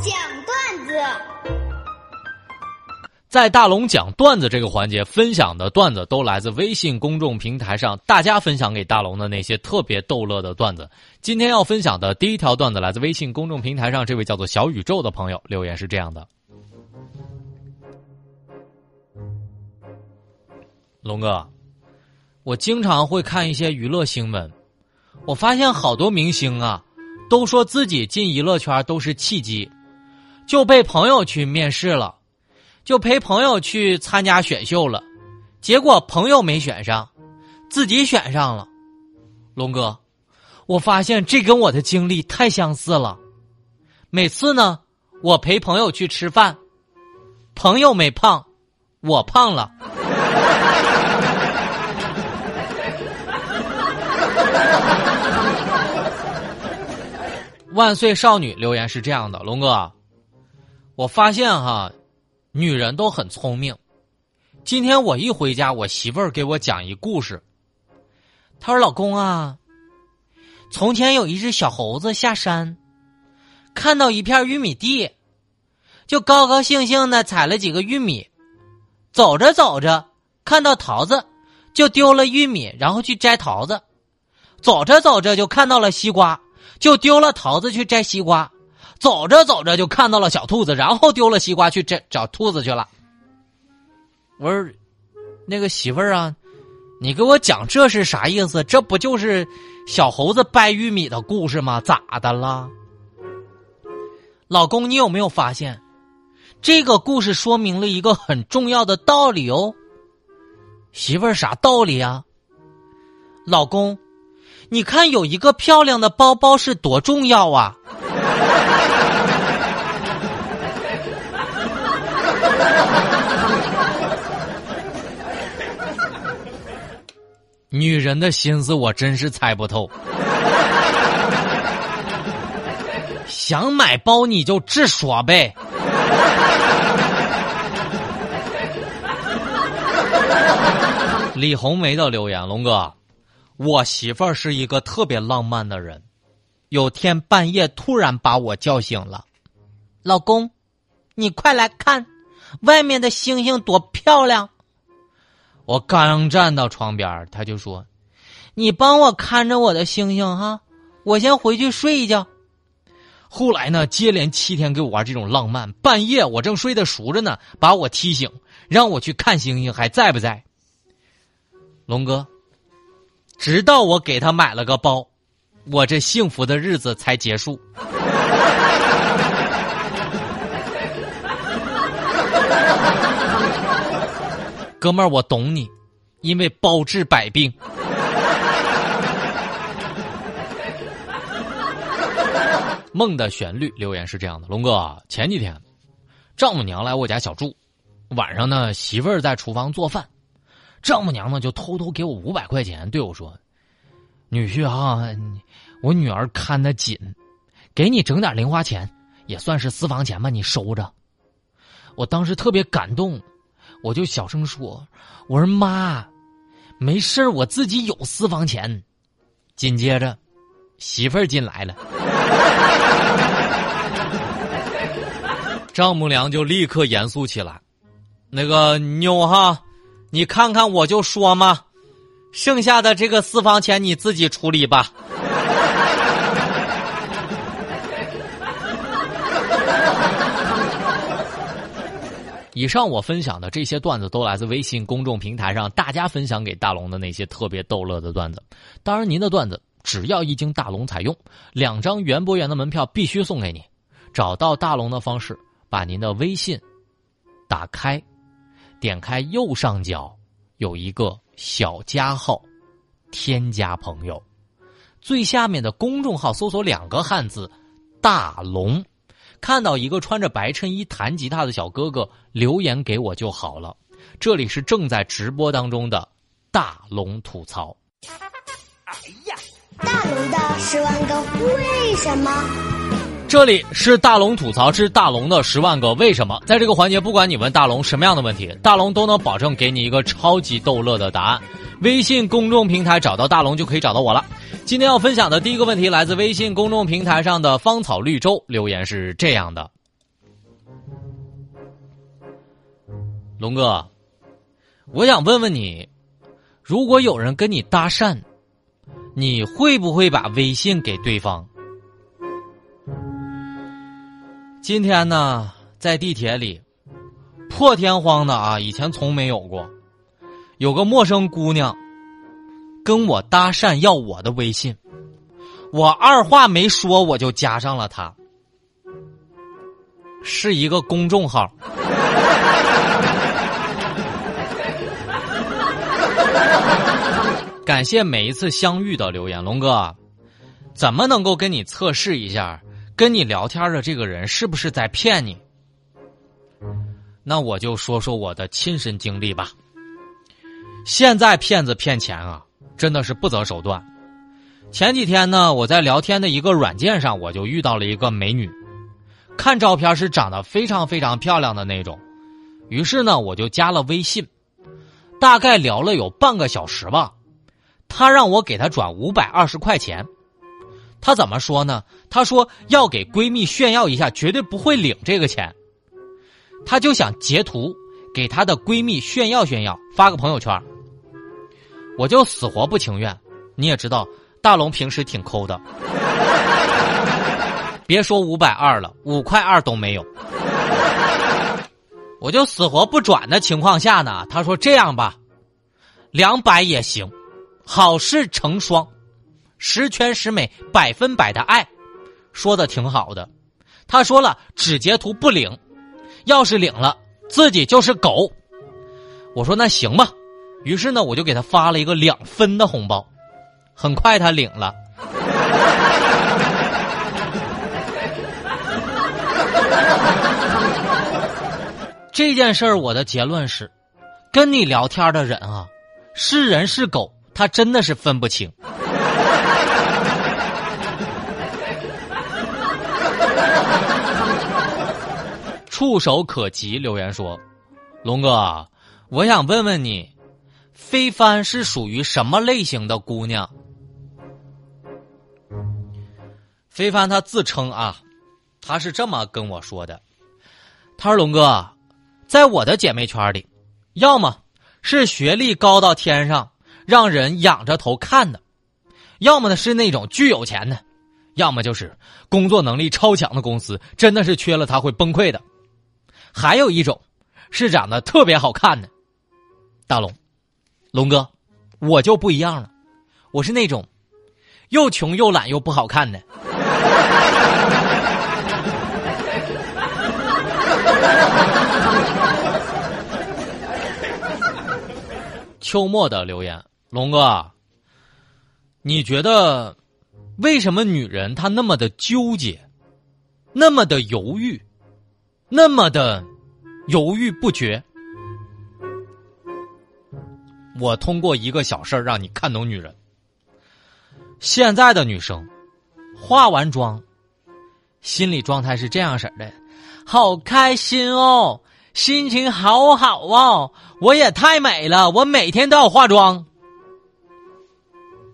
讲段子。在大龙讲段子这个环节，分享的段子都来自微信公众平台上大家分享给大龙的那些特别逗乐的段子。今天要分享的第一条段子来自微信公众平台上这位叫做小宇宙的朋友留言是这样的：龙哥，我经常会看一些娱乐新闻，我发现好多明星啊，都说自己进娱乐圈都是契机，就被朋友去面试了。就陪朋友去参加选秀了，结果朋友没选上，自己选上了。龙哥，我发现这跟我的经历太相似了。每次呢，我陪朋友去吃饭，朋友没胖，我胖了。万岁少女留言是这样的：龙哥，我发现哈。女人都很聪明。今天我一回家，我媳妇儿给我讲一故事。她说：“老公啊，从前有一只小猴子下山，看到一片玉米地，就高高兴兴的采了几个玉米。走着走着，看到桃子，就丢了玉米，然后去摘桃子。走着走着，就看到了西瓜，就丢了桃子去摘西瓜。”走着走着就看到了小兔子，然后丢了西瓜去找找兔子去了。我说：“那个媳妇儿啊，你给我讲这是啥意思？这不就是小猴子掰玉米的故事吗？咋的了？老公，你有没有发现，这个故事说明了一个很重要的道理哦？媳妇儿，啥道理啊？老公，你看有一个漂亮的包包是多重要啊！”女人的心思我真是猜不透。想买包你就直说呗。李红梅的留言：龙哥，我媳妇儿是一个特别浪漫的人。有天半夜突然把我叫醒了，老公，你快来看，外面的星星多漂亮。我刚站到床边，他就说：“你帮我看着我的星星哈，我先回去睡一觉。”后来呢，接连七天给我玩这种浪漫，半夜我正睡得熟着呢，把我踢醒，让我去看星星还在不在。龙哥，直到我给他买了个包，我这幸福的日子才结束。哥们儿，我懂你，因为包治百病。梦的旋律留言是这样的：龙哥，前几天丈母娘来我家小住，晚上呢，媳妇儿在厨房做饭，丈母娘呢就偷偷给我五百块钱，对我说：“女婿啊，我女儿看得紧，给你整点零花钱，也算是私房钱吧，你收着。”我当时特别感动。我就小声说：“我说妈，没事我自己有私房钱。”紧接着，媳妇儿进来了，丈母娘就立刻严肃起来：“那个妞哈，你看看我就说嘛，剩下的这个私房钱你自己处理吧。”以上我分享的这些段子都来自微信公众平台上大家分享给大龙的那些特别逗乐的段子。当然，您的段子只要一经大龙采用，两张园博园的门票必须送给你。找到大龙的方式：把您的微信打开，点开右上角有一个小加号，添加朋友，最下面的公众号搜索两个汉字“大龙”。看到一个穿着白衬衣弹吉他的小哥哥留言给我就好了。这里是正在直播当中的大龙吐槽。哎呀，大龙的十万个为什么？这里是大龙吐槽之大龙的十万个为什么。在这个环节，不管你问大龙什么样的问题，大龙都能保证给你一个超级逗乐的答案。微信公众平台找到大龙就可以找到我了。今天要分享的第一个问题来自微信公众平台上的芳草绿洲留言是这样的。龙哥我想问问你如果有人跟你搭讪你会不会把微信给对方？今天呢在地铁里破天荒的啊以前从没有过。有个陌生姑娘跟我搭讪要我的微信，我二话没说我就加上了他，是一个公众号。感谢每一次相遇的留言，龙哥，怎么能够跟你测试一下，跟你聊天的这个人是不是在骗你？那我就说说我的亲身经历吧。现在骗子骗钱啊，真的是不择手段。前几天呢，我在聊天的一个软件上，我就遇到了一个美女，看照片是长得非常非常漂亮的那种，于是呢，我就加了微信，大概聊了有半个小时吧。她让我给她转五百二十块钱，她怎么说呢？她说要给闺蜜炫耀一下，绝对不会领这个钱。她就想截图给她的闺蜜炫耀炫耀，发个朋友圈。我就死活不情愿。你也知道，大龙平时挺抠的，别说五百二了，五块二都没有。我就死活不转的情况下呢，他说这样吧，两百也行。好事成双，十全十美，百分百的爱，说的挺好的。他说了，只截图不领，要是领了，自己就是狗。我说那行吧，于是呢，我就给他发了一个两分的红包。很快他领了。这件事儿，我的结论是，跟你聊天的人啊，是人是狗。他真的是分不清。触手可及留言说：“龙哥，我想问问你，飞帆是属于什么类型的姑娘？”飞帆他自称啊，他是这么跟我说的：“他说龙哥，在我的姐妹圈里，要么是学历高到天上。”让人仰着头看的，要么呢是那种巨有钱的，要么就是工作能力超强的公司，真的是缺了他会崩溃的。还有一种是长得特别好看的。大龙，龙哥，我就不一样了，我是那种又穷又懒又不好看的。秋末的留言。龙哥，你觉得为什么女人她那么的纠结，那么的犹豫，那么的犹豫不决？我通过一个小事儿让你看懂女人。现在的女生化完妆，心理状态是这样式的：好开心哦，心情好好哦，我也太美了，我每天都要化妆。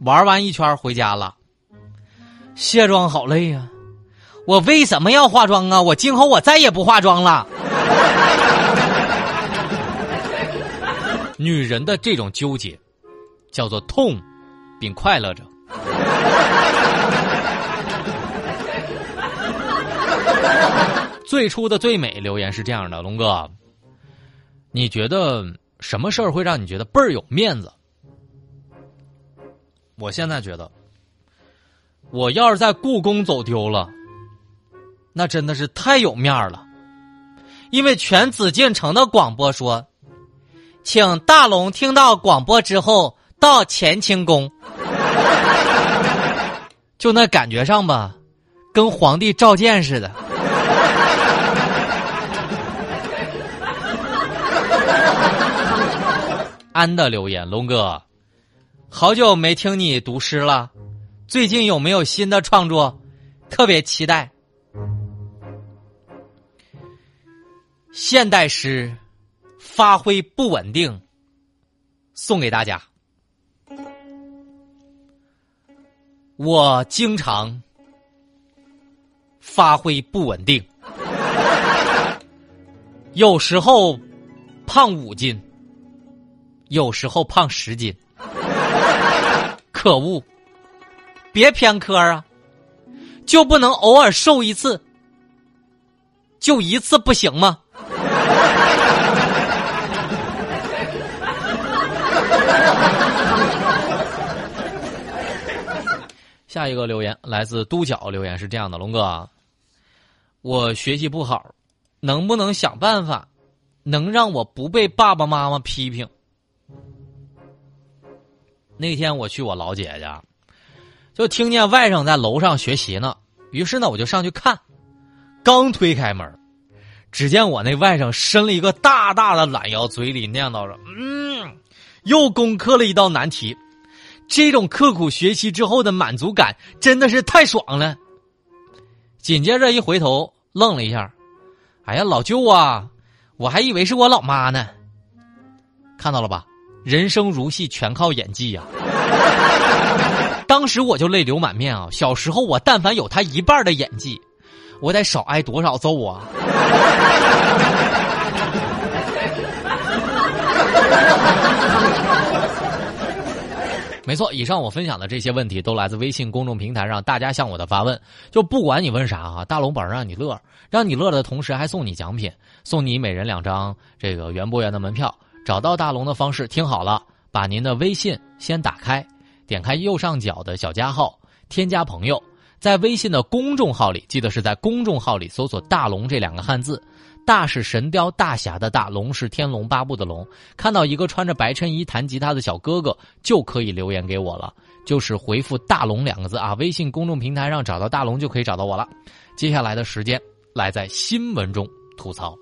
玩完一圈回家了，卸妆好累呀！我为什么要化妆啊？我今后我再也不化妆了。女人的这种纠结，叫做痛，并快乐着。最初的最美留言是这样的：龙哥，你觉得什么事儿会让你觉得倍儿有面子？我现在觉得，我要是在故宫走丢了，那真的是太有面了。因为全紫禁城的广播说，请大龙听到广播之后到乾清宫，就那感觉上吧，跟皇帝召见似的。安的留言，龙哥。好久没听你读诗了，最近有没有新的创作？特别期待。现代诗发挥不稳定，送给大家。我经常发挥不稳定，有时候胖五斤，有时候胖十斤。可恶！别偏科啊，就不能偶尔瘦一次？就一次不行吗？下一个留言来自都角，留言是这样的：龙哥，我学习不好，能不能想办法，能让我不被爸爸妈妈批评？那天我去我老姐家，就听见外甥在楼上学习呢，于是呢我就上去看，刚推开门，只见我那外甥伸了一个大大的懒腰，嘴里念叨着：“嗯，又攻克了一道难题。”这种刻苦学习之后的满足感真的是太爽了。紧接着一回头，愣了一下，哎呀，老舅啊，我还以为是我老妈呢。看到了吧，人生如戏，全靠演技呀。当时我就泪流满面啊！小时候我但凡有他一半的演技，我得少挨多少揍啊！没错，以上我分享的这些问题都来自微信公众平台上大家向我的发问。就不管你问啥哈，大龙本让你乐，让你乐的同时还送你奖品，送你每人两张这个园博园的门票。找到大龙的方式听好了，把您的微信先打开，点开右上角的小加号，添加朋友，在微信的公众号里，记得是在公众号里搜索“大龙”这两个汉字。大是神雕大侠的大，龙是天龙八部的龙。看到一个穿着白衬衣弹吉他的小哥哥，就可以留言给我了，就是回复“大龙”两个字啊。微信公众平台上找到大龙就可以找到我了。接下来的时间，来在新闻中吐槽。